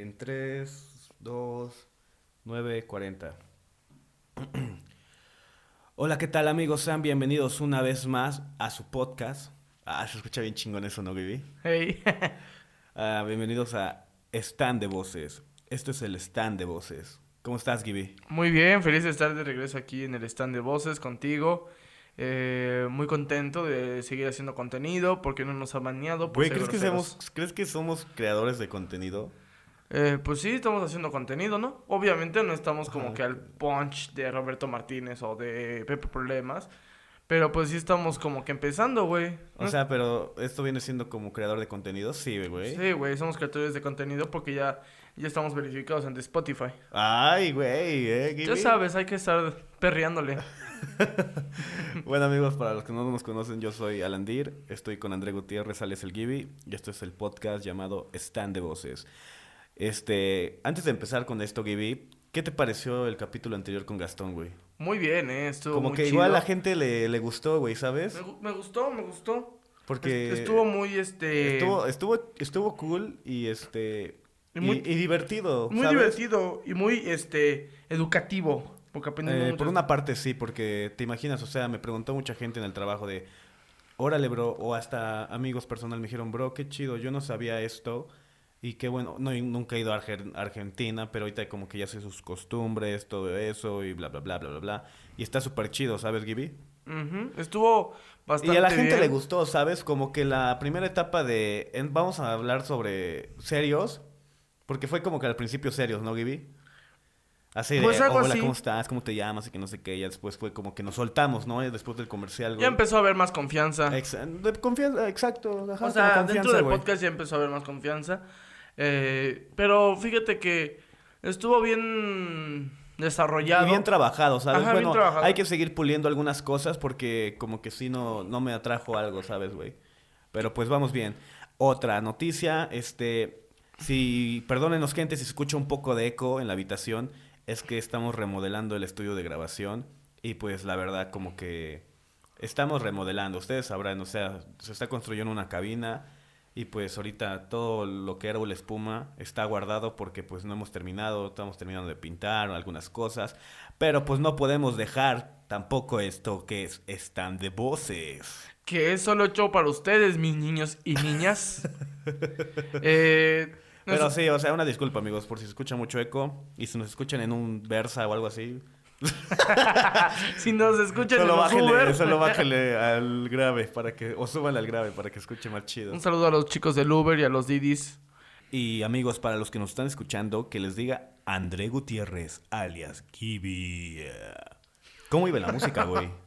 En 3, 2, 9, 40. Hola, ¿qué tal amigos? Sean bienvenidos una vez más a su podcast. Ah, se escucha bien chingón eso, ¿no, Vivi? Hey. Ah, bienvenidos a Stand de Voces. Esto es el Stand de Voces. ¿Cómo estás, Gibi? Muy bien, feliz de estar de regreso aquí en el stand de voces contigo. Eh, muy contento de seguir haciendo contenido porque no nos ha baneado. por Güey, ser ¿crees que, groseros. somos, ¿crees que somos creadores de contenido? Eh, pues sí, estamos haciendo contenido, ¿no? Obviamente no estamos como Ajá. que al punch de Roberto Martínez o de Pepe Problemas. Pero pues sí estamos como que empezando, güey. O sea, pero esto viene siendo como creador de contenido, sí, güey. Sí, güey, somos creadores de contenido porque ya, ya estamos verificados ante Spotify. Ay, güey, eh, Ya sabes, hay que estar perreándole. Bueno amigos, para los que no nos conocen, yo soy Alandir, estoy con André Gutiérrez, alias el Gibi, y esto es el podcast llamado Stand de Voces. Este, antes de empezar con esto, Gibi, ¿qué te pareció el capítulo anterior con Gastón, güey? Muy bien, ¿eh? Estuvo Como muy que chido. igual a la gente le, le gustó, güey, ¿sabes? Me, me gustó, me gustó. Porque Est- Estuvo muy, este... estuvo, estuvo, estuvo cool y este Y muy- y divertido, Muy ¿sabes? divertido y muy, este, educativo. Porque Eh, por una parte sí, porque te imaginas, o sea, me preguntó mucha gente en el trabajo de, órale, bro, o hasta amigos personal me dijeron, bro, qué chido, yo no sabía esto y qué bueno, no, nunca he ido a Argen- Argentina, pero ahorita como que ya sé sus costumbres, todo eso y bla, bla, bla, bla, bla, bla. Y está súper chido, ¿sabes? Ujú, Estuvo bastante Y a la gente bien. le gustó, ¿sabes? Como que la primera etapa de, en- vamos a hablar sobre serios, porque fue como que al principio serios, ¿no, Gibi? Así de, Pues algo hola, así. ¿cómo estás? ¿Cómo te llamas? Y que no sé qué. Ya después fue como que nos soltamos, ¿no? Después del comercial, güey. Ya empezó a haber más confianza. Ex- de confianza, exacto. ajá, o sea, dentro del podcast ya empezó a haber más confianza. Eh, pero fíjate que estuvo bien desarrollado. Y bien trabajado, ¿sabes? Ajá, bien bueno, trabajado. hay que seguir puliendo algunas cosas porque como que sí no, no me atrajo algo, ¿sabes, güey? Pero pues vamos bien. Otra noticia, este... Si, perdónenos gente si se escucha un poco de eco en la habitación, es que estamos remodelando el estudio de grabación y pues la verdad como que estamos remodelando, ustedes sabrán, o sea, se está construyendo una cabina y pues ahorita todo lo que era la espuma está guardado porque pues no hemos terminado, estamos terminando de pintar algunas cosas, pero pues no podemos dejar tampoco esto que es stand de voces. Que es solo hecho para ustedes, mis niños y niñas. eh, no Pero sí, o sea, una disculpa amigos por si se escucha mucho eco y si nos escuchan en un Versa o algo así, si nos escuchan solo en los bájale, Uber. solo bájale al grave para que o súbale al grave para que escuche más chido. Un saludo a los chicos del Uber y a los Didis. Y amigos, para los que nos están escuchando, que les diga André Gutiérrez, alias Kibi. ¿Cómo iba la música, güey?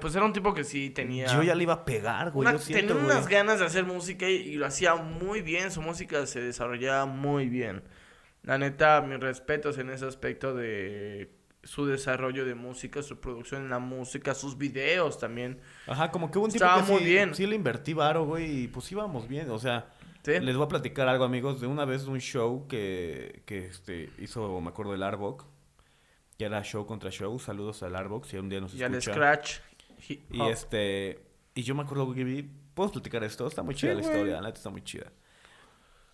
Pues era un tipo que sí tenía... Yo ya le iba a pegar, güey. una- yo siento, tenía güey. unas ganas de hacer música y, y lo hacía muy bien. Su música se desarrollaba muy bien. La neta, mis respetos en ese aspecto de su desarrollo de música, su producción en la música, sus videos también. Ajá, como que hubo un tipo Estaba que muy sí, bien. sí le invertí varo, güey, y pues íbamos bien. O sea, ¿Sí? les voy a platicar algo, amigos, de una vez un show que, que este, hizo, me acuerdo, el Arbok. Que era show contra show. Saludos al Arbok, si un día nos Y al escucha. Scratch. hip Y este. Y yo me acuerdo que vi. ¿Puedo platicar esto? Está muy chida la güey. historia, la neta está muy chida.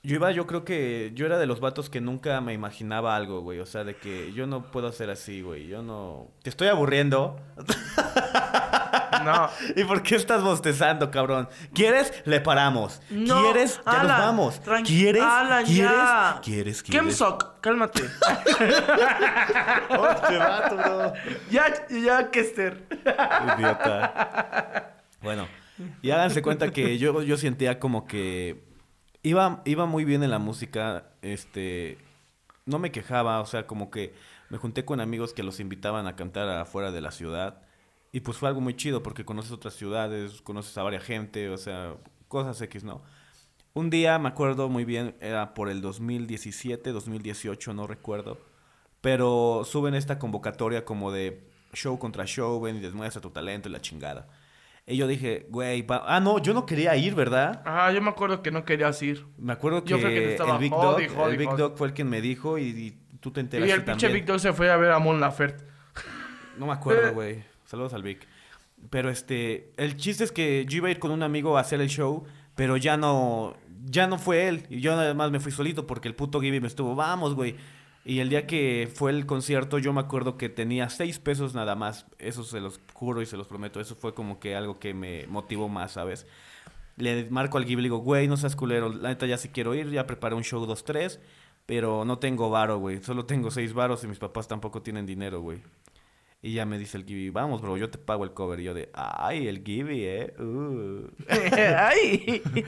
Yo iba, yo creo que. Yo era de los vatos que nunca me imaginaba algo, güey. O sea, de que yo no puedo hacer así, güey. Yo no. Te estoy aburriendo. No. ¿Y por qué estás bostezando, cabrón? ¿Quieres? Le paramos. No, ¿Quieres? Ya nos Alan, vamos. tranqui- ¿Quieres? Alan, ¿Quieres? ya. ¿Quieres? ¿Quieres? Kemsok, cálmate. Este vato, bro. ya, ya, Kester. Idiota. Bueno, y háganse cuenta que yo, yo sentía como que iba, iba muy bien en la música, este, no me quejaba, o sea, como que me junté con amigos que los invitaban a cantar afuera de la ciudad y pues fue algo muy chido porque conoces otras ciudades, conoces a varias gente, o sea, cosas X, ¿no? Un día me acuerdo muy bien, era por el 2017, 2018, no recuerdo. Pero suben esta convocatoria como de show contra show, ven y demuestra tu talento y la chingada. Y yo dije, güey, ah, no, yo no quería ir, ¿verdad? Ah, yo me acuerdo que no querías ir. Me acuerdo que, Yo creo que el Big Dog, el Big. Dog fue el quien me dijo y, y tú te Y enteraste el pinche también. Víctor se fue a ver a Mon Laferte. No me acuerdo, güey. Saludos al Vic. Pero este, el chiste es que yo iba a ir con un amigo a hacer el show, Pero ya no, ya no fue él. Y yo nada más me fui solito porque el puto Gibby me estuvo, vamos, güey. Y el día que fue el concierto, yo me acuerdo que tenía seis pesos nada más. Eso se los juro y se los prometo. Eso fue como que algo que me motivó más, ¿sabes? Le marco al Gibby y le digo, güey, no seas culero. La neta ya sí quiero ir, ya preparé un show 2-3. Pero no tengo varo, güey. Solo tengo seis varos y mis papás tampoco tienen dinero, güey. Y ya me dice el Gibby, vamos, bro, yo te pago el cover. Y yo de, ay, el Gibby, eh. Uh. Ay.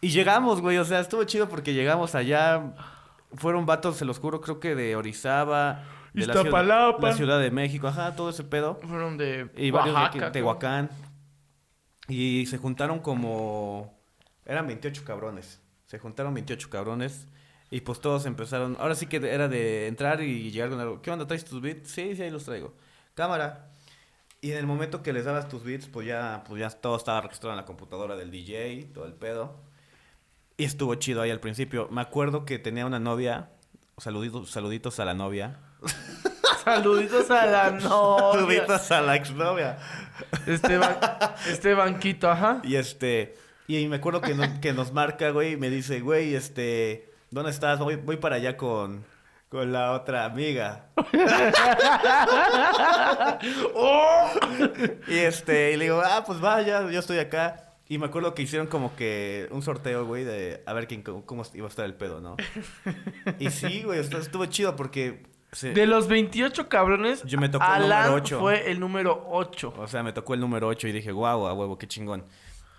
Y llegamos, güey, o sea, estuvo chido porque llegamos allá. Fueron vatos, se los juro, creo que de Orizaba, de la ciudad, la Ciudad de México, ajá, todo ese pedo. Fueron de Y varios de Oaxaca, creo. Tehuacán. Y se juntaron como. Eran 28 cabrones. Se juntaron 28 cabrones. Y pues todos empezaron. Ahora sí que era de entrar y llegar con algo. ¿Qué onda? ¿Traes tus beats? Sí, sí, ahí los traigo. Cámara. Y en el momento que les dabas tus beats, pues ya, pues ya todo estaba registrado en la computadora del DJ, todo el pedo. Y estuvo chido ahí al principio. Me acuerdo que tenía una novia. Saluditos, saluditos a la novia. Saluditos a la novia. Saluditos a la exnovia. Este, ba- este banquito, ajá. Y este, y me acuerdo que, no- que nos marca, güey, y me dice, güey, este, ¿dónde estás? Voy, voy para allá con, con la otra amiga. ¡Oh! Y este, y le digo, ah, pues vaya, yo estoy acá. Y me acuerdo que hicieron como que un sorteo, güey, de a ver quién, cómo, cómo iba a estar el pedo, ¿no? Y sí, güey, estuvo, chido porque, De los 28 cabrones, Yo me tocó el Alan número ocho. fue el número 8. o sea, me tocó el número 8 y dije, guau, a huevo, qué chingón.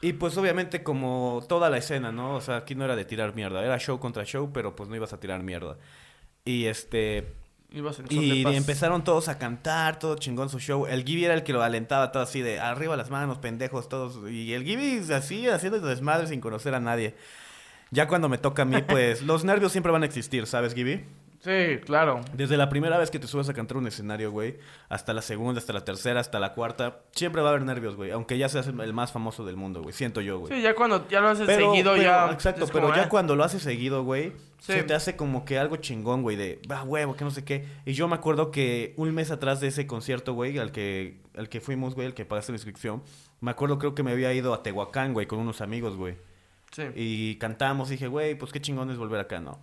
Y pues obviamente como toda la escena, ¿no? O sea, aquí no era de tirar mierda, era show contra show, pero pues no ibas a tirar mierda. Y este, Y empezaron todos a cantar, todo chingón su show. El Gibby era el que lo alentaba todo así de arriba las manos, pendejos, todos. Y el Gibby así haciendo desmadre sin conocer a nadie. Ya cuando me toca a mí, pues los nervios siempre van a existir, ¿sabes, Gibby? Sí, claro. Desde la primera vez que te subes a cantar un escenario, güey, hasta la segunda, hasta la tercera, hasta la cuarta, siempre va a haber nervios, güey. Aunque ya seas el más famoso del mundo, güey. Siento yo, güey. Sí, ya cuando ya lo haces Pero- seguido, pero- ya. Exacto, pero como, ya eh. cuando lo haces seguido, güey, Sí. se te hace como que algo chingón, güey, de, va, huevo, que no sé qué. Y yo me acuerdo que un mes atrás de ese concierto, güey, al que, al que fuimos, güey, al que pagaste la inscripción, me acuerdo, creo que me había ido a Tehuacán, güey, con unos amigos, güey. Sí. Y cantamos, dije, güey, pues qué chingón es volver acá, ¿no?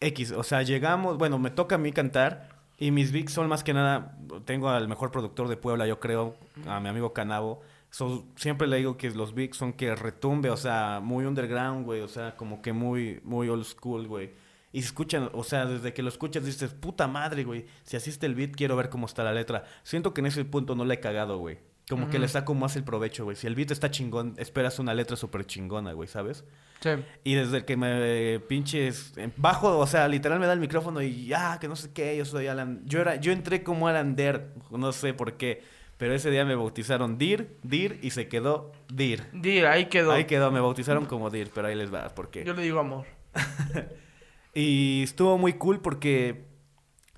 X, o sea, llegamos, bueno, me toca a mí cantar y mis beats son más que nada, tengo al mejor productor de Puebla, yo creo, a mi amigo Canavo. So, siempre le digo que los beats son que retumbe, o sea, muy underground, güey, o sea, como que muy, muy old school, güey. Y se escuchan, o sea, desde que lo escuchas dices, puta madre, güey, si así está el beat, quiero ver cómo está la letra. Siento que en ese punto no le he cagado, güey. Como que le saco más el provecho, güey. Si el beat está chingón, esperas una letra súper chingona, güey, ¿sabes? Sí. Y desde que me pinches bajo, o sea, literal me da el micrófono y ya, que no sé qué, yo soy Alan. Yo era, yo entré como Alan Der, no sé por qué, pero ese día me bautizaron Dir, Dir y se quedó Dir. Dir, ahí quedó. Ahí quedó, me bautizaron como Dir, pero ahí les va, por qué. Yo le digo amor. Y estuvo muy cool porque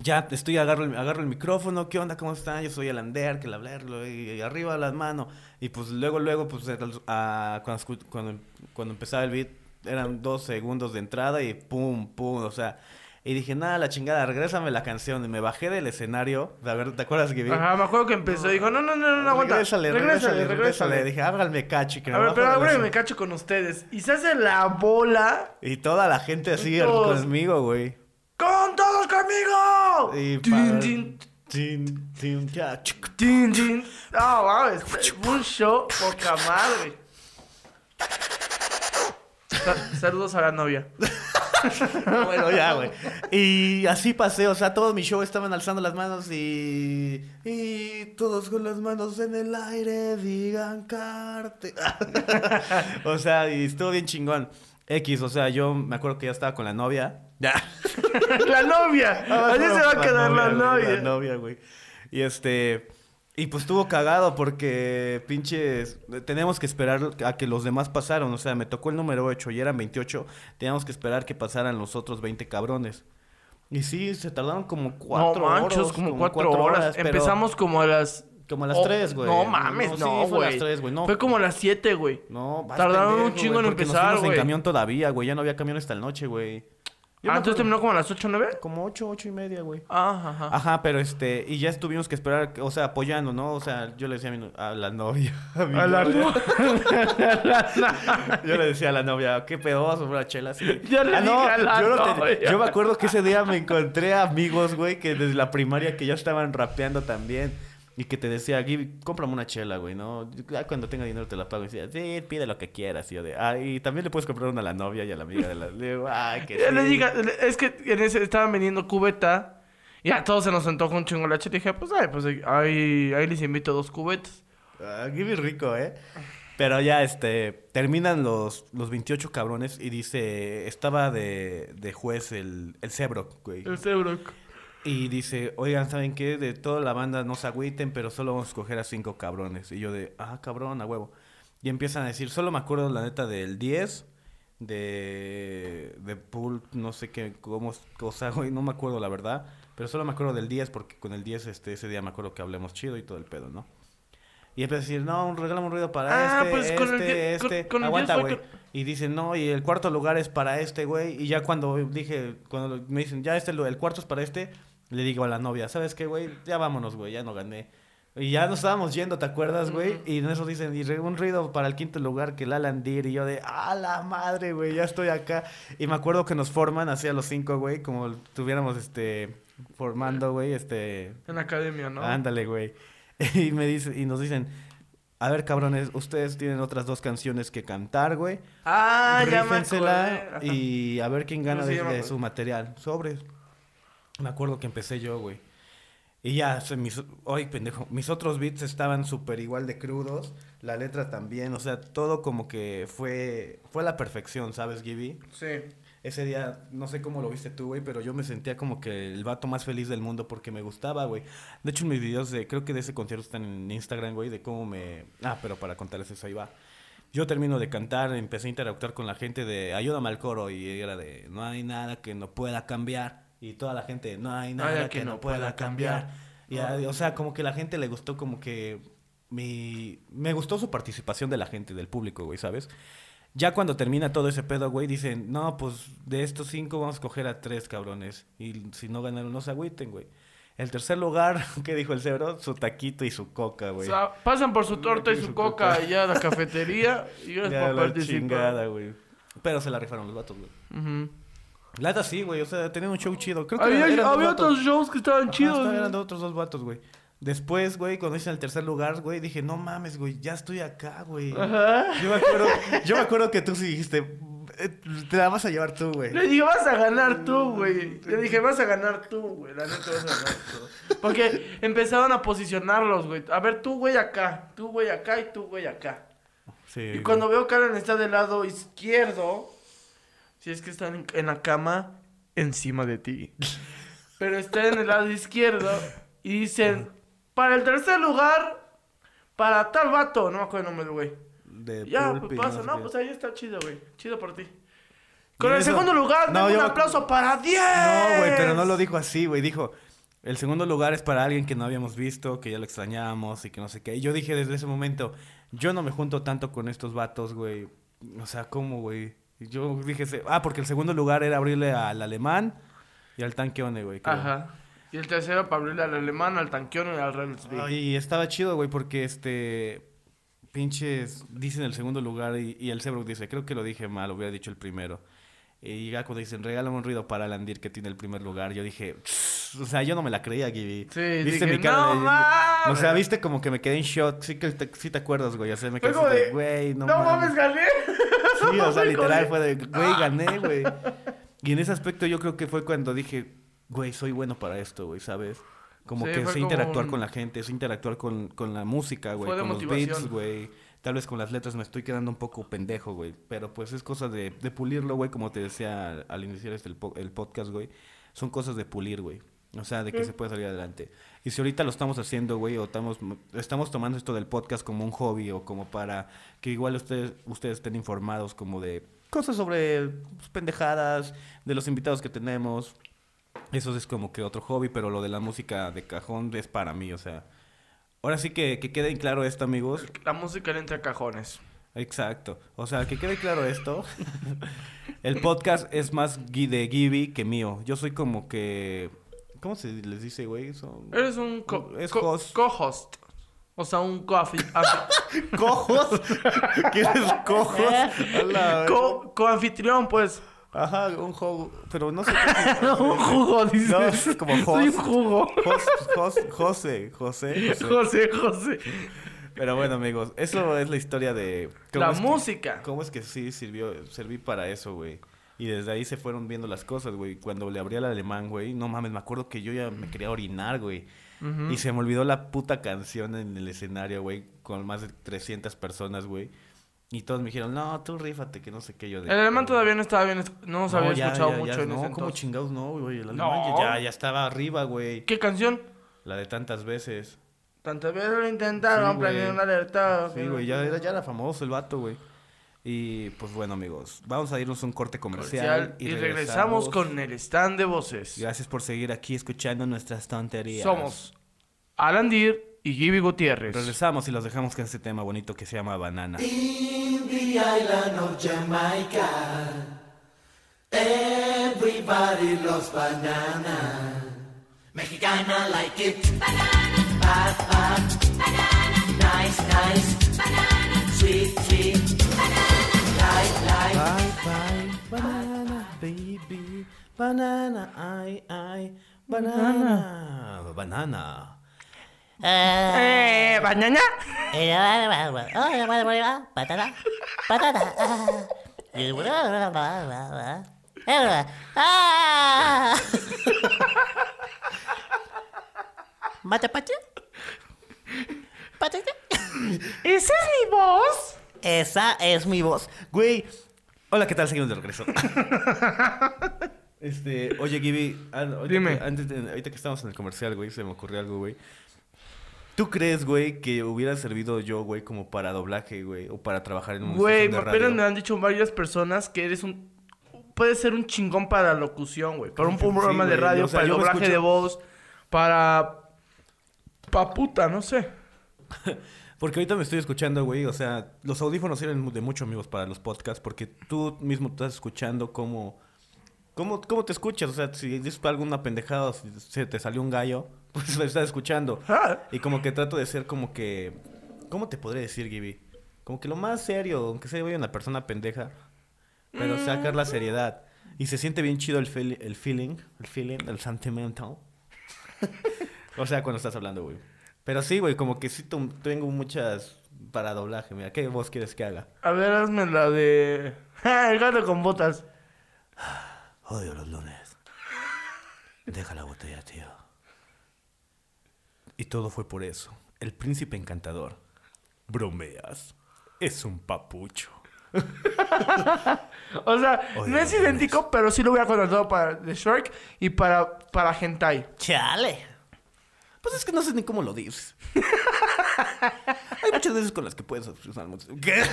ya estoy, agarro el, agarro el micrófono, ¿qué onda? ¿Cómo están? Yo soy el Ander, que el hablarlo, y, y arriba las manos. Y pues luego, luego, pues a- cuando, escu- cuando, cuando empezaba el beat, eran dos segundos de entrada y pum, pum, o sea. Y dije, nada, la chingada, regrésame la canción. Y me bajé del escenario. A ver, ¿te acuerdas que vi? Ajá, me acuerdo que empezó. Dijo, no, no, no, no, aguanta. Regrésale, regrésale, regrésale. Dije, háganme cacho. Que A ver, pero del ahora escen- me cacho con ustedes. Y se hace la bola. Y toda la gente así Todos. conmigo, güey. ¡Con todos conmigo! Y Tin, pa- tin, Tin, tin, ya, chuc, tin, tin. No, mames, un show poca madre. Sa- saludos a la novia. Bueno, ya, güey. Y así pasé, o sea, todos mis shows estaban alzando las manos y. Y todos con las manos en el aire digan carte. o sea, y estuvo bien chingón. X, o sea, yo me acuerdo que ya estaba con la novia. Ya. la novia. Así se va a quedar la novia. La novia, güey. Y este. Y pues estuvo cagado porque pinches. Tenemos que esperar a que los demás pasaron. O sea, me tocó el número 8 y eran 28. Teníamos que esperar que pasaran los otros 20 cabrones. Y sí, se tardaron como 4 no manches, horas. como cuatro, horas. pero Empezamos como a las. Como a las Oh, 3, güey. No mames, sí, no, fue a las güey. 3, güey. No, Fue como a las 7, güey. No, Tardaron un pendejo, chingo güey, en empezar, güey. en camión todavía, güey. Ya no había camión hasta la noche, güey. Yo ah, entonces terminó como a las 8 o 9. Como ocho, ocho y media, güey. Ah, ajá. Ajá, pero este, y ya estuvimos que esperar, o sea, apoyando, ¿no? O sea, yo le decía a, mi no- a la novia. A, mi A la novia. Yo le decía a la novia, qué pedoso, una chela así. Yo le Ah, no, dije a la yo, no te- novia. yo me acuerdo que ese día me encontré amigos, güey, que desde la primaria que ya estaban rapeando también. Y que te decía, Gibi, cómprame una chela, güey, ¿no? Ya cuando tenga dinero te la pago. Y decía, sí, pide lo que quieras. Y yo de, ah, y también le puedes comprar una a la novia y a la amiga de la... Le digo, ay, que Yo le sí". diga, es que en ese estaban vendiendo cubeta. Y a todos se nos sentó con un chingo la chela. Y dije, pues, ay, pues ahí, ahí les invito dos cubetas. Ah, Gibi rico, ¿eh? Pero ya, este, terminan los, los 28 cabrones y dice, estaba de, de juez el, el güey. El Cebro. Y dice, oigan, ¿saben qué? De toda la banda no se agüiten, pero solo vamos a escoger a cinco cabrones. Y yo de, ah, cabrón, a huevo. Y empiezan a decir, solo me acuerdo la neta del 10, de, de Pool, no sé qué, cómo, o sea, güey, no me acuerdo la verdad. Pero solo me acuerdo del 10 porque con el 10 este, ese día me acuerdo que hablemos chido y todo el pedo, ¿no? Y empieza a decir, no, un regálame un ruido para Ah, este, pues, con el este, con- este. con Aguanta, 10 fue güey. Y dicen, no, y el cuarto lugar es para este, güey. Y ya cuando dije, cuando me dicen, ya este, el cuarto es para este, le digo a la novia, ¿sabes qué, güey? Ya vámonos, güey, ya no gané. Y ya nos estábamos yendo, ¿te acuerdas, güey? Y en eso dicen, y un ruido para el quinto lugar que el Alan Deer. Y yo de, ¡ah, la madre, güey! Ya estoy acá. Y me acuerdo que nos forman así a los cinco, güey, como estuviéramos, este, formando, güey, este, En academia, ¿no? Ándale, güey. Y me dice, y nos dicen, a ver, cabrones, ustedes tienen otras dos canciones que cantar, güey. Ah, ya me y a ver quién gana Sí, de, de su material. Sobre. Me acuerdo que empecé yo, güey. Y ya, se mis, ay, pendejo, mis otros beats estaban súper igual de crudos, la letra también, o sea, todo como que fue, fue a la perfección, ¿sabes, Gibby? Sí. Ese día, no sé cómo lo viste tú, güey, pero yo me sentía como que el vato más feliz del mundo porque me gustaba, güey. De hecho, mis videos de, creo que de ese concierto están en Instagram, güey, de cómo me... Ah, pero para contarles eso, ahí va. Yo termino de cantar, empecé a interactuar con la gente de ayúdame al coro y era de no hay nada que no pueda cambiar. Y toda la gente, no hay nada que, no pueda cambiar. Y, o sea, como que la gente le gustó como que mi... Me gustó su participación de la gente, del público, güey, ¿sabes? Ya cuando termina todo ese pedo, güey, dicen, no, pues de estos cinco vamos a coger a tres cabrones. Y si no ganaron, no se agüiten, güey. El tercer lugar, ¿qué dijo el cebro? Su taquito y su coca, O güey. sea, pasan por su torta y su su coca coca. allá a la cafetería y Ya por la participar. chingada, güey. Pero se la rifaron los vatos, güey. La neta sí, güey. O sea, tenían un show chido. Creo que Había, eran- había otros shows que estaban Ajá, chidos. estaban- eran de otros dos vatos, güey. Después, güey, cuando hice el tercer lugar, güey, dije, no mames, güey, ya estoy acá, güey. Ajá. Yo me acuerdo, yo me acuerdo que tú sí dijiste, "Eh, te la vas a llevar tú, güey. Le dije, vas a ganar tú, güey. Le dije, vas a ganar tú, güey. La neta vas a ganar tú. Porque empezaron a posicionarlos, güey. A ver, tú, güey, acá. Tú, güey, acá y tú, güey, acá. Sí. Y cuando veo que Alan está del lado izquierdo, si es que están en, en la cama, encima de ti. Pero está en el lado izquierdo y dicen, para el tercer lugar, para tal vato. No me acuerdo el nombre del güey. De Ya, pues pasa. No, pues ahí está chido, güey. Chido por ti. Con el eso- segundo lugar, No, yo un aplauso para 10. No, güey, pero no lo dijo así, güey. Dijo, el segundo lugar es para alguien que no habíamos visto, que ya lo extrañábamos y que no sé qué. Y yo dije desde ese momento, yo no me junto tanto con estos vatos, güey. O sea, ¿cómo, güey? Y Yo dije, ah, porque el segundo lugar era abrirle al alemán y al tanqueone, güey. creo. Ajá. Y el tercero para abrirle al alemán, al tanqueón y al. Ay, Y estaba chido, güey, porque este. Pinches. Dicen el segundo lugar y, y el Seabrook dice, creo que lo dije mal, hubiera dicho el primero. Y ya cuando dicen, regálame un ruido para Landir que tiene el primer lugar, yo dije, o sea, yo no me la creía, Gibi. Sí, ¿Viste dije, mi cara "No de- mames". O sea, viste como que me quedé en shock. Sí que te, sí te acuerdas, güey. O sea, me quedé güey, no, No, mames, gané. Sí, o sea, literal fue de, güey, gané, güey. Y en ese aspecto yo creo que fue cuando dije, güey, soy bueno para esto, güey, ¿sabes? Como Sí, que sé interactuar un- con la gente, sé interactuar con, con la música, güey, con los beats, güey. Tal vez con las letras me estoy quedando un poco pendejo, güey. Pero pues es cosa de, de pulirlo, güey, como te decía al, al iniciar este, el, po- el podcast, güey. Son cosas de pulir, güey. O sea, de que se puede salir adelante. Y si ahorita lo estamos haciendo, güey, o estamos, estamos tomando esto del podcast como un hobby o como para que igual ustedes, ustedes estén informados como de cosas sobre pues, pendejadas, de los invitados que tenemos. Eso es como que otro hobby, pero lo de la música de cajón es para mí, o sea. Ahora sí que, que quede en claro esto, amigos. La música a cajones. Exacto. O sea, que quede claro esto. el podcast es más de Gibby que mío. Yo soy como que... ¿Cómo se les dice, güey? Son... Eres un co- Es co- host. co-host. O sea, un co-afi- afi- ¿Cojos? ¿Quieres cojos? Hola, co- co-anfitrión, pues. Ajá, un juego. Pero no sé qué. un jugo, dices. No, es como Soy un host. jugo. Jos- Jos- José, José, José. José, José. Pero bueno, amigos, eso es la historia de... La que- música. ¿Cómo es que sí sirvió, serví para eso, güey? Y desde ahí se fueron viendo las cosas, güey. Cuando le abrí al alemán, güey, no mames, me acuerdo que yo ya me quería orinar, güey. Y se me olvidó la puta canción en el escenario, güey, con más de 300 personas, güey. Y todos me dijeron, no, tú rífate, que no sé qué yo. de- El alemán todavía no estaba bien, no se No, había ya, escuchado ya, mucho ya, en no, ese ¿cómo entonces. chingados no, güey? El No. alemán ya, ya estaba arriba, güey. ¿Qué canción? La de tantas veces. Tantas veces lo intentaron, Sí, una alerta. Sí, güey, ya era, ya era famoso el vato, güey. Y pues bueno, amigos, vamos a irnos a un corte comercial. Comercial, y, regresamos con el stand de voces. Gracias por seguir aquí escuchando nuestras tonterías. Somos Alan Deer y Gibby Gutiérrez. Regresamos y los dejamos con este tema bonito que se llama Banana. In the island of Jamaica, everybody loves banana. Mexicana like it. Banana. Bad, bad. Banana. Nice, nice. Banana. Banana. Banana, baby. Banana, ay, ay. Banana. Banana. Eh, banana. Patata. Patata. Ah. ¿Matapache? ¿Patata? ¿Esa es mi voz? Esa es mi voz. Güey. Hola, ¿qué tal? Seguimos de regreso. este, oye, Gibby, ah, ahorita Dime. que- antes de- ahorita que estamos en el comercial, güey, se me ocurrió algo, güey. ¿Tú crees, güey, que hubiera servido yo, güey, como para doblaje, güey? O para trabajar en un Güey, de apenas radio? me han dicho varias personas que eres un... Puedes ser un chingón para locución, güey. Para un Sí, programa de güey, radio, o sea, para yo me doblaje escucho- de voz, para... Pa' puta, no sé. Porque ahorita me estoy escuchando, güey, o sea, los audífonos sirven de mucho, amigos, para los podcasts, porque tú mismo estás escuchando cómo, cómo, cómo te escuchas, o sea, si dices alguna pendejada, o si se te salió un gallo, pues lo estás escuchando. Ah. Y como que trato de ser como que, ¿cómo te podré decir, Gibby? Como que lo más serio, aunque sea una persona pendeja, pero sacar la seriedad. Y se siente bien chido el, el feeling, el feeling, el sentimental. o sea, cuando estás hablando, güey. Pero sí, güey, como que sí tengo muchas para doblaje. Mira, ¿qué voz quieres que haga? A ver, hazme la de... El gato con botas. Odio los lunes. Deja la botella, tío. Y todo fue por eso. El príncipe encantador. Bromeas. Es un papucho. O sea, Oye, no es idéntico, pero sí lo hubiera contratado para The Shark y para, para Hentai. Chale. Pues es que no sé ni cómo lo dices. Hay muchas veces con las que puedes usar ¿Qué?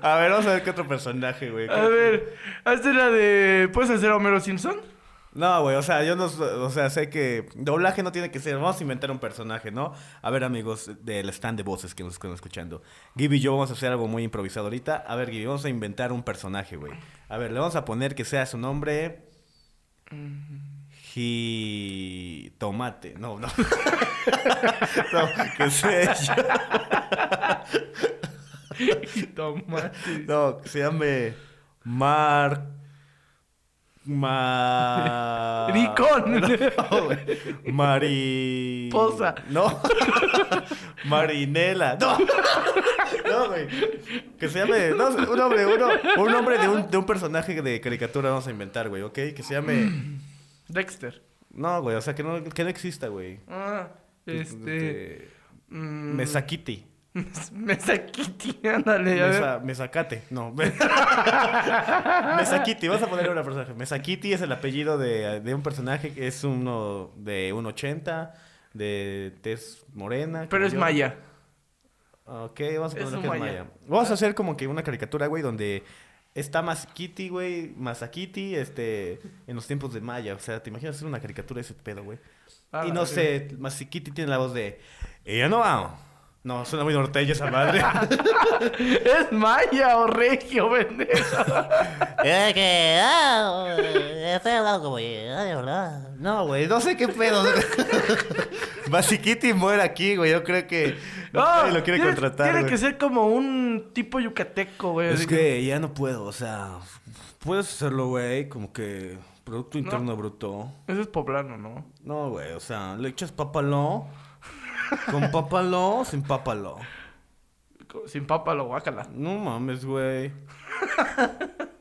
a ver, vamos a ver qué otro personaje, güey. A ver, hazte la de... ¿Puedes hacer a Homero Simpson? No, güey, o sea, yo no, o sea, sé que doblaje no tiene que ser, vamos a inventar un personaje, ¿no? A ver, amigos del stand de voces que nos están escuchando. Gibby y yo vamos a hacer algo muy improvisado ahorita. A ver, Gibby, vamos a inventar un personaje, güey. A ver, le vamos a poner que sea su nombre... Ji... Tomate. No, no. no, que sea... Tomate. No, que se llame... Mar... Ma... Ricón. No. Mari... Posa. No. Marinela. No. No, güey. Que se llame... No, un nombre, uno, un nombre de un, de un personaje de caricatura vamos a inventar, güey, ¿ok? Que se llame... Dexter. No, güey, o sea, que no, que no exista, güey. Ah, este... mm, Mesakiti. Mesa Kitty, ándale. Mesa, Mesacate, no. Mesakiti, vas a poner una personaje. Mesakiti es el apellido de, de un personaje que es uno de 1.80, de tez morena. Pero es yo. maya. Ok, vamos a poner que es maya. maya. Vamos a hacer como que una caricatura, güey, donde está Masakiti, güey, Masakiti, este, en los tiempos de Maya. O sea, ¿te imaginas hacer una caricatura de ese pedo, güey? Ah, y no ok. sé, Masakiti tiene la voz de... Y ya no vamos. No, suena muy norteño esa madre. Es maya o regio, pendejo. Es que, ah, estoy hablando como, no, güey, no sé qué pedo. Basiquiti muere aquí, güey. Yo creo que nadie lo quiere tiene- contratar, Tiene güey. que ser como un tipo yucateco, güey. Es que ya no puedo, o sea, puedes hacerlo, güey, como que Producto Interno Bruto. Ese es poblano, ¿no? No, güey, o sea, le echas pápalo, con pápalo, sin pápalo. Sin papa lo guácala. No mames, güey.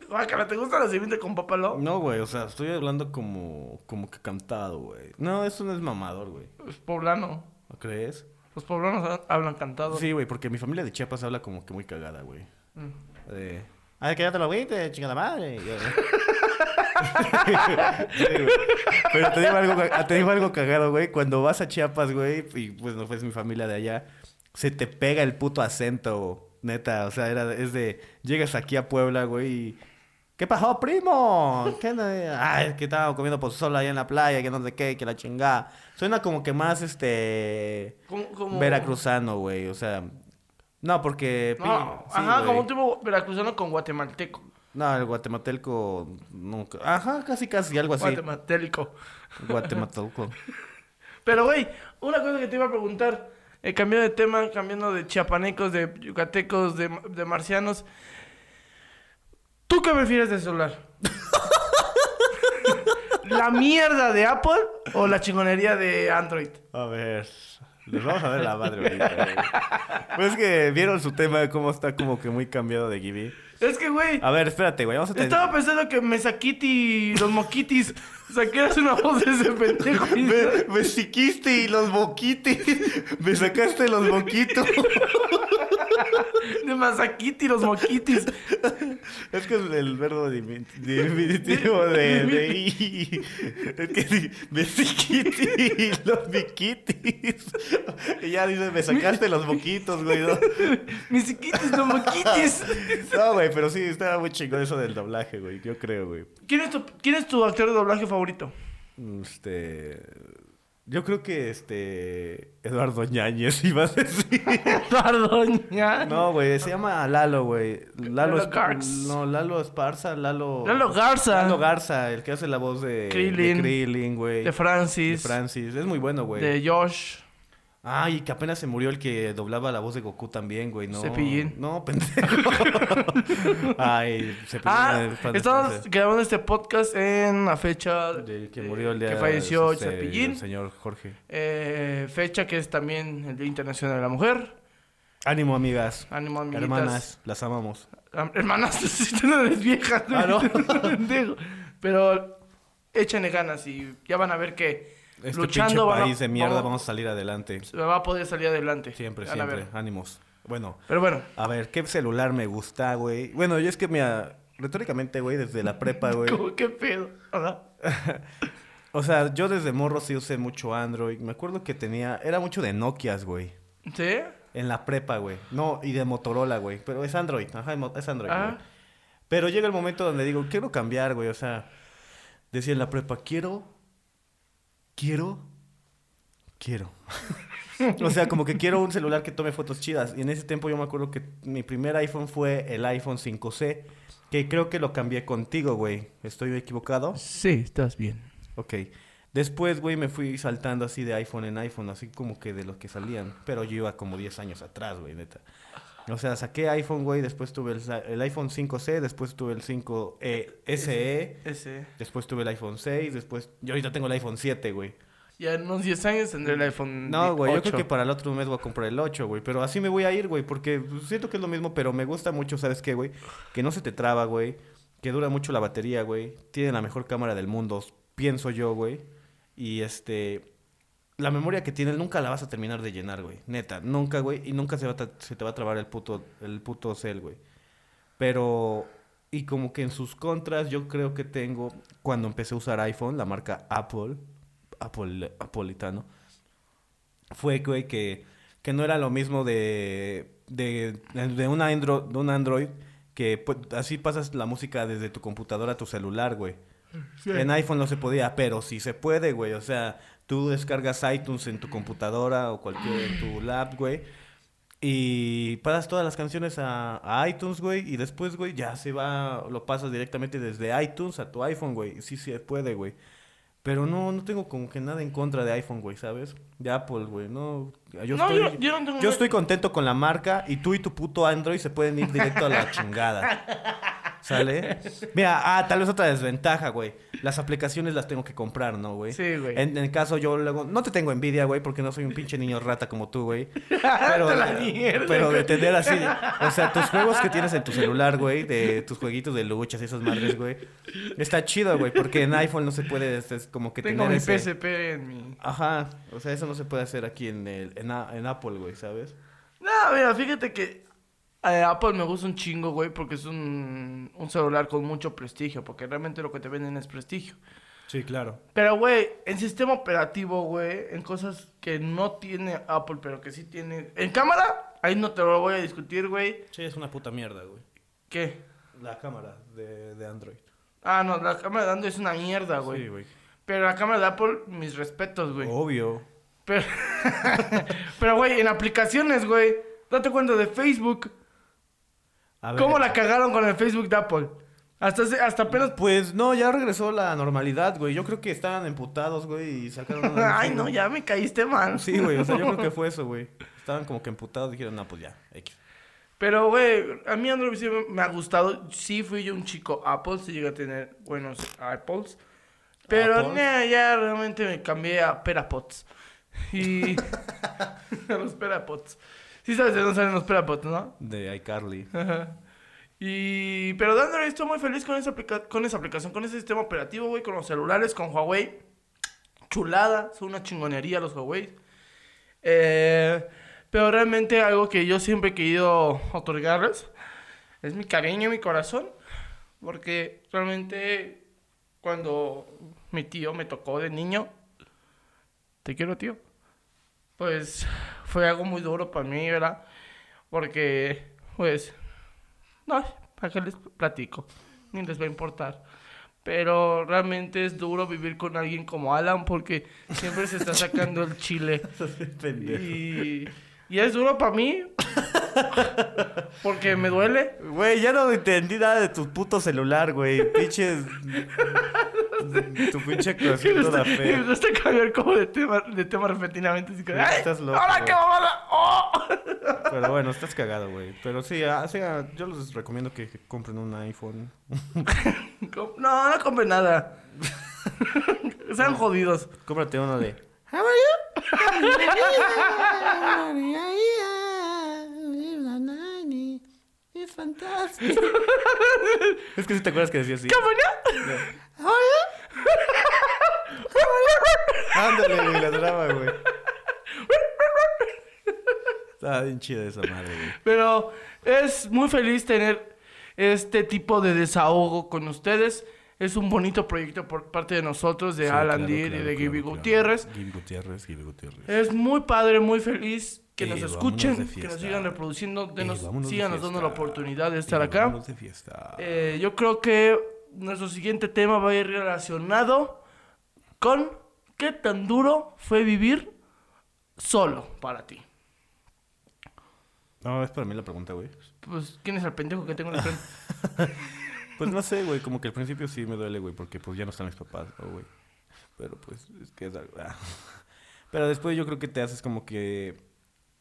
Guácala, ¿te gusta la con papalo? No, güey, o sea, estoy hablando como, como que cantado, güey. No, eso no es mamador, güey. Es poblano. ¿No crees? Los poblanos ha- hablan cantado. Sí, güey, porque mi familia de Chiapas habla como que muy cagada, güey. Mm. Eh, Ay, que ya te lo viste, chingada madre. Sí. Pero te digo algo, ca- te digo algo cagado, güey. Cuando vas a Chiapas, güey, y pues no fue mi familia de allá, se te pega el puto acento, neta. O sea, era, es de, llegas aquí a Puebla, güey, y... ¿Qué pasó, primo? ¿Qué? Ay, es que estábamos comiendo pozole allá en la playa, que no sé qué, que la chingada. Suena como que más, este... Como, como- Veracruzano, güey, o sea... No, porque... No, sí, ajá, güey. como un tipo veracruzano con guatemalteco. No, el guatemalteco nunca... Ajá, casi, casi, algo así. Guatemalteco. Guatemalteco. Pero, güey, una cosa que te iba a preguntar. Eh, cambiando de tema, cambiando de chiapanecos, de yucatecos, de, de marcianos. ¿Tú qué prefieres de celular? ¿La mierda de Apple o la chingonería de Android? A ver, les vamos a ver la madre ahorita, güey. Pues es que vieron su tema de cómo está como que muy cambiado de Gibi. Es que, güey, A ver, espérate, güey, vamos a tener... estaba pensando que Mesaquiti y los moquitis saqueras una voz de ese pendejo. Me, me siquiste y los boquitis. Me sacaste los boquitos. De Masaquiti y los moquitis. Es que es el verbo diminutivo de, de i. Es que sí, me siquiste y los biquitis. Y ya dice, me sacaste los boquitos, güey. ¿no? Mis chiquitis, los moquitis. No, güey, pero sí, estaba muy chingón eso del doblaje, güey. Yo creo, güey. ¿Quién es, tu, ¿Quién es tu actor de doblaje favorito? Este. Yo creo que este. Eduardo Ñañez iba a decir. Eduardo Ñañez. No, güey, se llama Lalo, güey. Lalo. No, Lalo Esparza, Lalo. Lalo Garza. Lalo Garza, el que hace la voz de. Krillin. De Krillin, güey. De Francis. De Francis. Es muy bueno, güey. De Josh. Ah, y que apenas se murió el que doblaba la voz de Goku también, güey. No. Cepillín. No, pendejo. Ay, Cepillín. Ah, eh, estamos grabando este podcast en la fecha del que de- murió el día que falleció Cepillín. El señor Jorge. Eh, fecha que es también el Día Internacional de la Mujer. Ánimo, amigas. Ánimo, amiguitas. Hermanas, las amamos. Am- Hermanas, si no eres vieja. Ah. Pero échenle ganas y ya van a ver que Este luchando pinche van a- país de mierda vamos- vamos a salir adelante. se va a poder salir adelante. Siempre, Van siempre. Ánimos. Bueno, Pero bueno, a ver, ¿qué celular me gusta, güey? Bueno, yo es que, mira, retóricamente, güey, desde la prepa, güey. ¿cómo qué pedo? O sea, yo desde morro sí usé mucho Android. Me acuerdo que tenía... Era mucho de Nokias, güey. ¿Sí? En la prepa, güey. No, y de Motorola, güey. Pero es Android. Ajá, es Android, Ah. güey. Pero llega el momento donde digo, quiero cambiar, güey. O sea, decía en la prepa, quiero... Quiero... Quiero. o sea, como que quiero un celular que tome fotos chidas. Y en ese tiempo yo me acuerdo que mi primer iPhone fue el iPhone 5C. Que creo que lo cambié contigo, güey. ¿Estoy equivocado? Sí, estás bien. Ok. Después, güey, me fui saltando así de iPhone en iPhone, así como que de los que salían. Pero yo iba como 10 años atrás, güey, neta. O sea, saqué iPhone, güey, después tuve el, el iPhone 5C, después tuve el 5 eh, SE, Ese. después tuve el iPhone 6, después... Yo ahorita tengo el iPhone 7, güey. Ya en unos 10 años tendré el iPhone No, güey, yo 8. creo que para el otro mes voy a comprar el 8, güey. Pero así me voy a ir, güey, porque siento que es lo mismo, pero me gusta mucho, ¿sabes qué, güey? Que no se te traba, güey. Que dura mucho la batería, güey. Tiene la mejor cámara del mundo, pienso yo, güey. Y este... La memoria que tiene nunca la vas a terminar de llenar, güey. Neta, nunca, güey. Y nunca se, va se te va a trabar el puto, el puto cel, güey. Pero... Y como que en sus contras yo creo que tengo... Cuando empecé a usar iPhone, la marca Apple... Apple, Apolitano fue, güey, que, que no era lo mismo de, de, de, una Andro- de un Android que pues, así pasas la música desde tu computadora a tu celular, güey. En iPhone no se podía, pero sí se puede, güey. O sea, tú descargas iTunes en tu computadora o cualquier en tu lap, güey. Y pasas todas las canciones a, a iTunes, güey. Y después, güey, ya se va, lo pasas directamente desde iTunes a tu iPhone, güey. Sí, sí, puede, güey. Pero no, no tengo como que nada en contra de iPhone, güey, ¿sabes? De Apple, güey. No, yo, No, estoy, yo- yo no tengo yo estoy contento con la marca y tú y tu puto Android se pueden ir directo a la chingada. ¿Sale? Mira, ah, tal vez otra desventaja, güey. Las aplicaciones las tengo que comprar, ¿no, güey? Sí, güey. En, en el caso yo luego... No te tengo envidia, güey, porque no soy un pinche niño rata como tú, güey. Pero, la mierda, pero de tener así... O sea, tus juegos que tienes en tu celular, güey, de tus jueguitos de luchas y esas madres, güey. Está chido, güey, porque en iPhone no se puede... Es, como que Tengo tener mi ese- PSP en mi... Ajá, o sea, eso no se puede hacer aquí en, el, en, en Apple, güey, ¿sabes? No, mira, fíjate que Apple me gusta un chingo, güey, porque es un, un celular con mucho prestigio, porque realmente lo que te venden es prestigio. Sí, claro. Pero, güey, en sistema operativo, güey, en cosas que no tiene Apple, pero que sí tiene... En cámara, ahí no te lo voy a discutir, güey. Sí, es una puta mierda, güey. ¿Qué? La cámara de, de Android. Ah, no, la cámara de Android es una mierda, güey. Sí, güey. Pero la cámara de Apple, mis respetos, güey. Obvio. Pero, pero, güey, en aplicaciones, güey, date cuenta de Facebook. A ver. ¿Cómo la cagaron con el Facebook de Apple? Hasta, hasta apenas... Pues no, ya regresó la normalidad, güey. Yo creo que estaban emputados, güey, y sacaron una Ay, no, ya me caíste mal. Sí, güey, o sea, yo creo que fue eso, güey. Estaban como que emputados dijeron, no, pues ya, X. Pero, güey, a mí Android sí me, ha gustado. Sí fui yo un chico Apple, sí llegué a tener buenos Apples. Pero ¿Apples? nah, ya realmente me cambié a Perapots. Y... a los Perapots. Sí sabes de dónde salen los Perapots, ¿no? De iCarly. Ajá. Y... Pero de Android estoy muy feliz con esa, aplica- con esa aplicación, con ese sistema operativo, güey, con los celulares, con Huawei. Chulada, son una chingonería los Huawei. Eh, pero realmente algo que yo siempre he querido otorgarles es mi cariño y mi corazón. Porque realmente cuando mi tío me tocó de niño, te quiero tío, pues fue algo muy duro para mí, ¿verdad? Porque, pues, no, ¿para qué les platico? Ni les va a importar. Pero realmente es duro vivir con alguien como Alan porque siempre se está sacando el chile. Y, y es duro para mí. Porque me duele. Güey, ya no entendí nada de tu puto celular, güey. Pinches. tu pinche toda gusta, y me gusta cambiar como de tema, de tema repentinamente. Así que, ¡ay! estás loco, ¡Ahora qué mamada! ¡Oh! Pero bueno, estás cagado, güey. Pero sí, ah, sí, ah, yo les recomiendo que compren un iPhone. No, no compren nada. Sean jodidos. Cómprate uno de. Es fantástico. Es que si te acuerdas que decía así. ¿Qué mañana? Ándale, güey, la drama, güey. Estaba bien chida esa madre, güey. Pero es muy feliz tener este tipo de desahogo con ustedes. Es un bonito proyecto por parte de nosotros, de Sí, Alan claro, Deere y de claro, Gibi. Gutiérrez. Gibi Gutiérrez, Gibi Gutiérrez. Es muy padre, muy feliz que nos escuchen, que nos sigan reproduciendo, de Y nos, vámonos de síganos dando la oportunidad de estar acá. de. Eh, yo creo que nuestro siguiente tema va a ir relacionado con qué tan duro fue vivir solo para ti. No, es para mí la pregunta, güey. Pues, ¿quién es el pendejo que tengo en la frente? Pues no sé, güey, como que al principio sí me duele, güey, porque pues ya no están mis papás, ¿no, güey. Pero pues es que es algo... ah. Pero después yo creo que te haces como que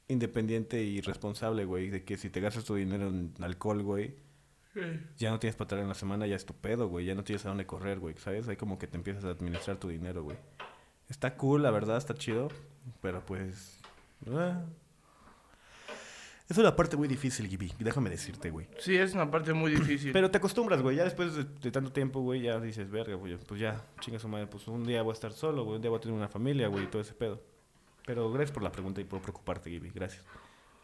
independiente y responsable, güey, de que si te gastas tu dinero en alcohol, güey, ya no tienes para traer en la semana, ya es tu pedo, güey, ya no tienes a dónde correr, güey, ¿sabes? Ahí como que te empiezas a administrar tu dinero, güey. Está cool, la verdad, está chido, pero pues... ah. Es una parte muy difícil, Gibi, déjame decirte, güey. Sí, es una parte muy difícil. Pero te acostumbras, güey. Ya después de, de tanto tiempo, güey, ya dices, verga, güey. Pues ya, chinga su madre. Pues un día voy a estar solo, güey. Un día voy a tener una familia, güey, y todo ese pedo. Pero gracias por la pregunta y por preocuparte, Gibi. Gracias.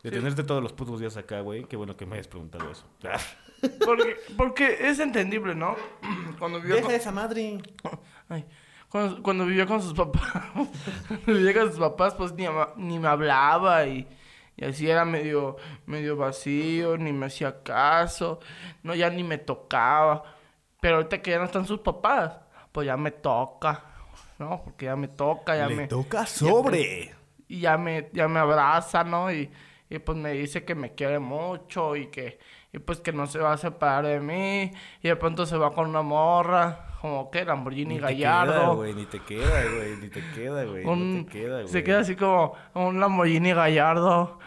De Sí. tenerte todos los putos días acá, güey. Qué bueno que me hayas preguntado eso. Porque, porque es entendible, ¿no? Cuando vivía con, esa madre. ay, cuando, cuando vivía con sus papás, vivía con sus papás, pues ni, ni me hablaba y, y así era medio, medio vacío, ni me hacía caso, no, ya ni me tocaba. Pero ahorita que ya no están sus papás, pues ya me toca, ¿no? Porque ya me toca, ya Le me... toca sobre. y ya me, ya me abraza, ¿no? Y, Y pues me dice que me quiere mucho y que, y pues que no se va a separar de mí. Y de pronto se va con una morra, como que Lamborghini Ni te Gallardo. queda, güey, ni te queda, güey, ni te queda, güey, un- no te queda, güey. se queda así como un Lamborghini Gallardo.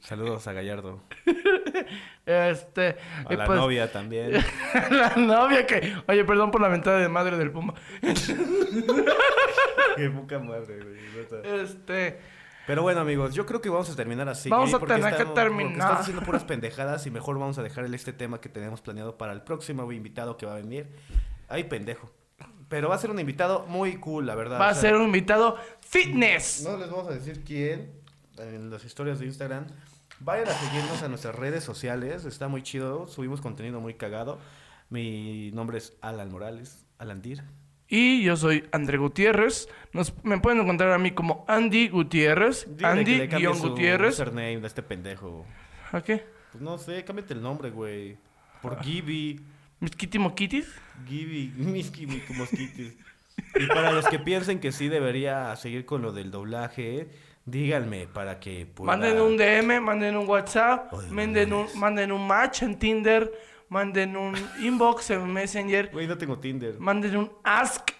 Saludos a Gallardo. Este. A y la pues, novia también. la novia que. Oye, perdón por la mentada de madre del Puma. Qué poca madre, güey. Este. Pero bueno, amigos, yo creo que vamos a terminar así. Vamos güey, a tener que estamos- porque terminar. Estamos haciendo puras pendejadas y mejor vamos a dejar este tema que tenemos planeado para el próximo invitado que va a venir. Ay, pendejo. Pero va a ser un invitado muy cool, la verdad. Va a o sea, ser un invitado fitness. No les vamos a decir quién en las historias de Instagram. Vayan a seguirnos a nuestras redes sociales. Está muy chido. Subimos contenido muy cagado. Mi nombre es Alan Morales. Alan Dir. Y yo soy André Gutiérrez. Nos, me pueden encontrar a mí como Andy Gutiérrez. Dile que le su Andy-Gutiérrez. username de este pendejo. ¿A qué? Pues no sé, cámbiate el nombre, güey. Por Gibby. ¿Mis Kitty Moquitis? Gibby. Miski Mosquitis. Y para los que piensen que sí debería seguir con lo del doblaje, díganme para que pueda... Manden un DM, manden un WhatsApp, Ay, manden un, manden un match en Tinder, manden un inbox en Messenger, Güey, no tengo Tinder. manden un ask,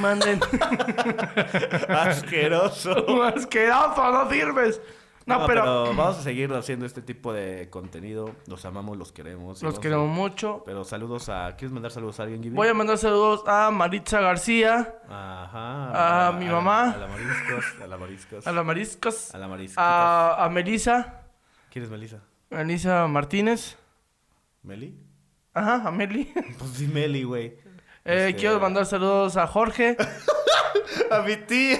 manden Asqueroso. asqueroso, no sirves. No, No, pero, pero... vamos a seguir haciendo este tipo de contenido. Los amamos, los queremos. los queremos a- mucho. Pero saludos a... ¿Quieres mandar saludos a alguien? Voy a mandar saludos a Maritza García, Ajá. A mi mamá. A la mariscos. A la mariscos. a la Mariscos, A la mariscos. a, a Melisa. Melisa Martínez, ¿Meli? ajá, a Meli. Pues sí, Meli, güey. Eh, Este- Quiero mandar saludos a Jorge, A mi tío.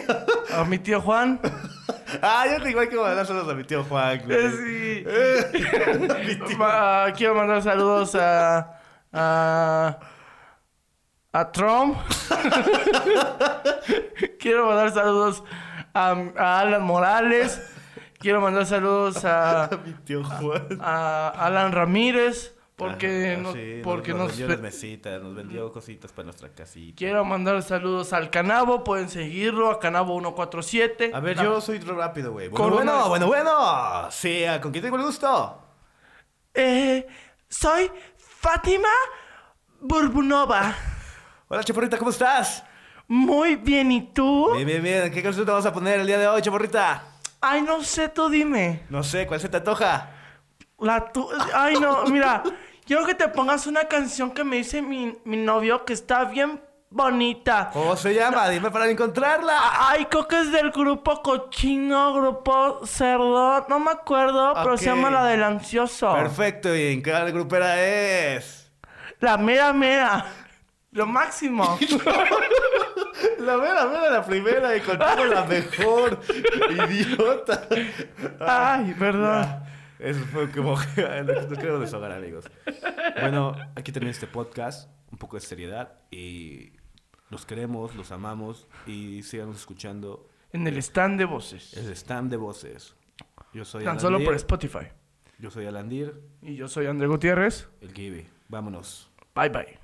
a mi tío Juan. Ah, yo te igual que mandar saludos a mi tío Juan, güey. Eh, sí. Ma- quiero mandar saludos a. a. a Trump. quiero mandar saludos a, a Alan Morales. Quiero mandar saludos a. A mi tío Juan. a Alan Ramírez. Porque, Ah, no- sí, porque nos, nos, vendió unas mesitas, nos vendió cositas para nuestra casita. Quiero mandar saludos al Canabo. Pueden seguirlo a Canabo 147. A ver, yo soy rápido, güey. Bueno, bueno, bueno, bueno. Sí, ¿a ¿con quién tengo el gusto? Eh, soy Fátima Burbunova. Hola, chaporrita, ¿cómo estás? Muy bien, ¿y tú? Bien, bien, bien. ¿Qué canción te vamos a poner el día de hoy, chaporrita? Ay, no sé, tú dime. No sé, ¿cuál se te antoja? La tu... Ay, no, mira. Quiero que te pongas una canción que me dice mi, mi novio que está bien bonita. ¿Cómo se llama? Dime para encontrarla. Ay, creo que es del grupo cochino, grupo cerdo. No me acuerdo, pero se llama la del ansioso. Perfecto, ¿y en qué grupera es? La mera mera. Lo máximo. La mera, mera, la primera y contigo la mejor. Idiota. Ay, perdón. Eso fue como no quiero desahogar, amigos. Bueno, aquí termina este podcast, un poco de seriedad y los queremos, los amamos y síganos escuchando En el stand de voces. el stand de voces. Yo soy Tan solo por Spotify. Yo soy Alandir, Y yo soy André Gutiérrez. el Gibi. Vámonos. Bye bye.